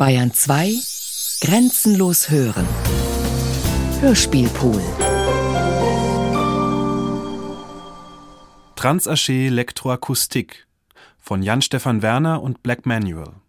Bayern 2 Grenzenlos hören. Hörspielpool. Transaché Lektroakustik von Jan-Stefan Werner und Black Manual.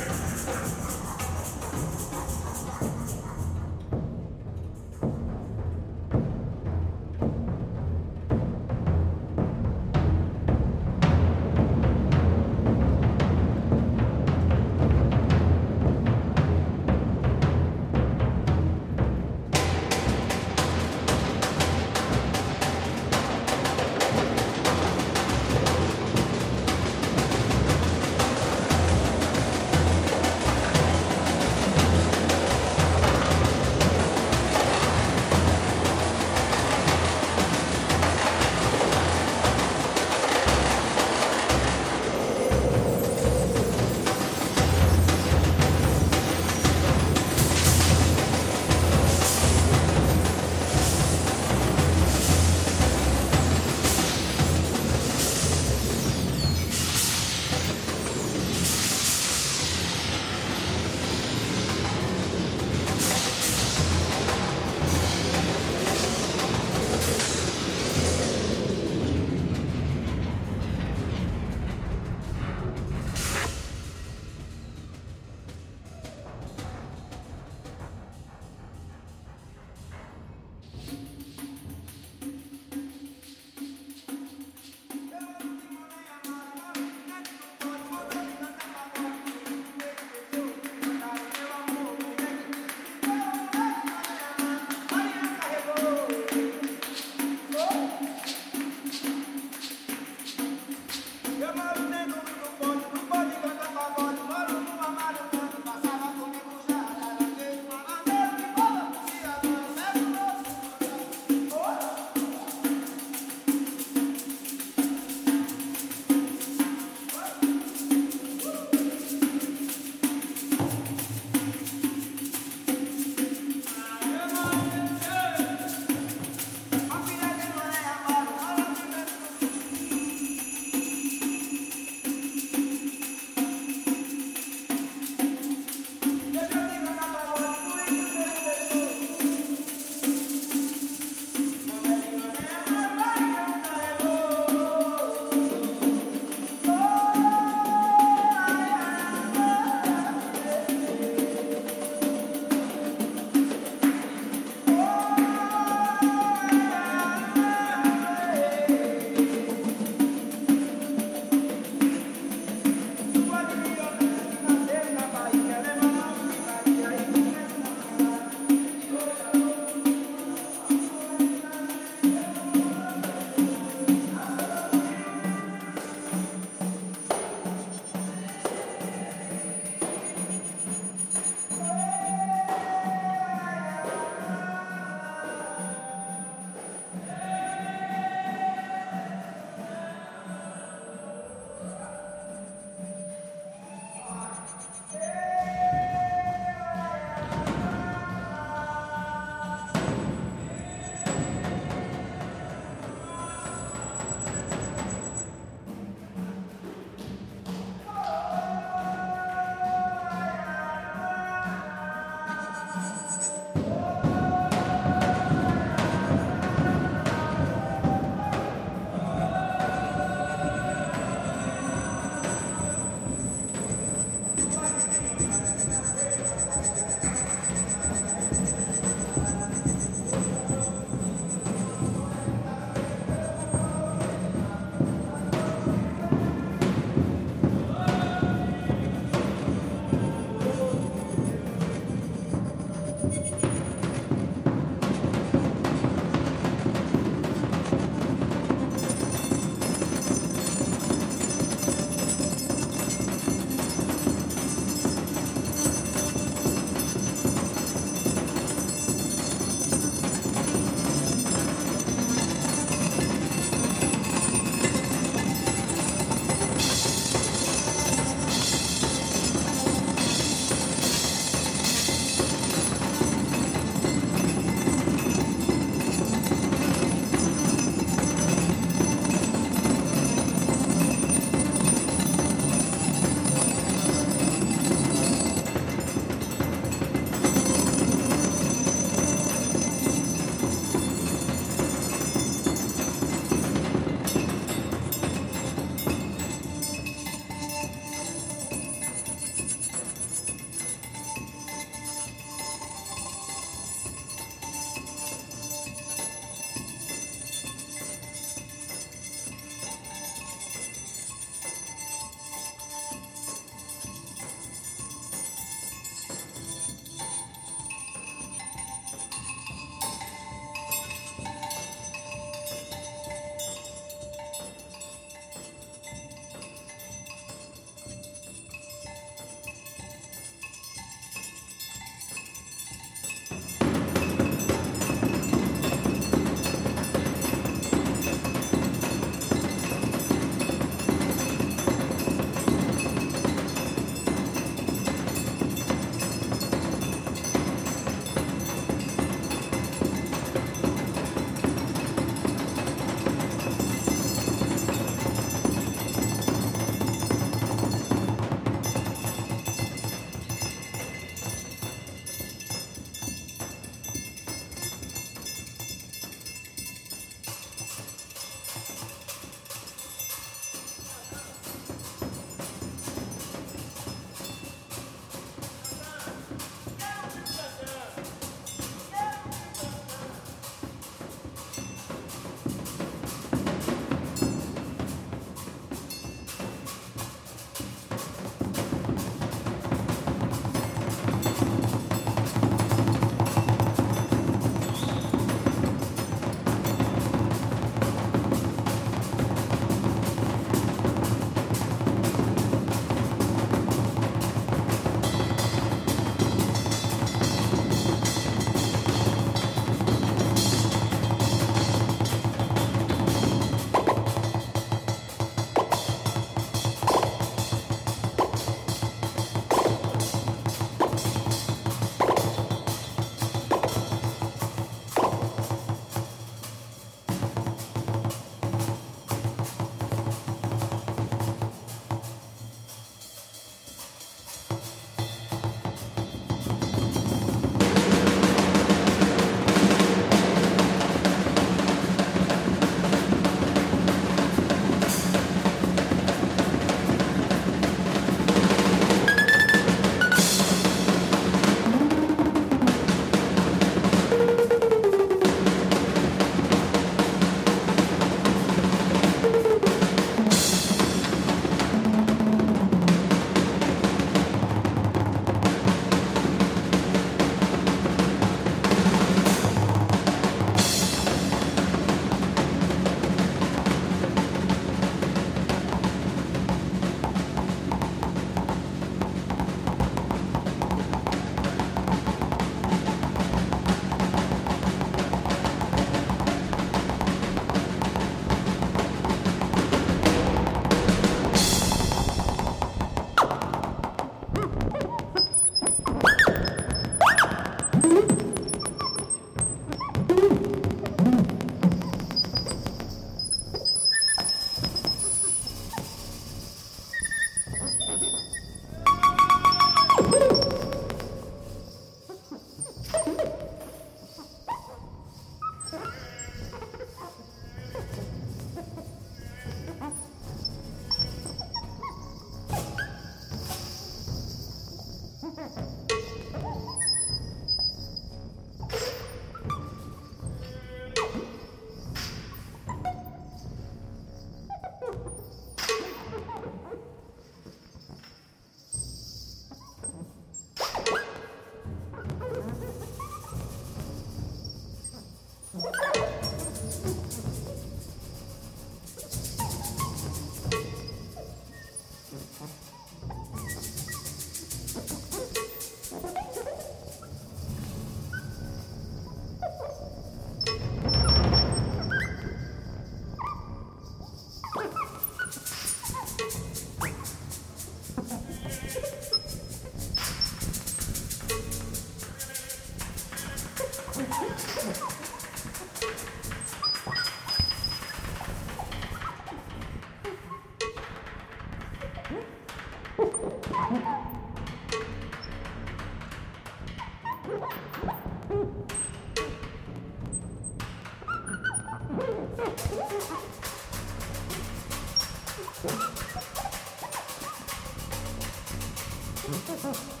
Mm-hmm.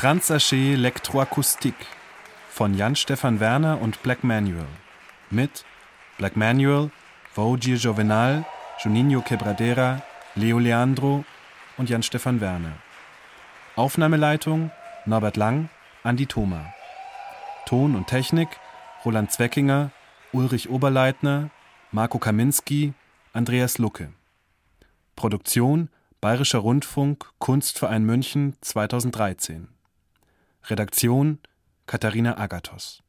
Transaché Elektroakustik von Jan Stefan Werner und Black Manual mit Black Manual, Vogie Jovenal, Juninho Quebradera, Leo Leandro und Jan Stefan Werner. Aufnahmeleitung Norbert Lang, Andi Thoma. Ton und Technik Roland Zweckinger, Ulrich Oberleitner, Marco Kaminski, Andreas Lucke. Produktion Bayerischer Rundfunk Kunstverein München 2013. Redaktion Katharina Agathos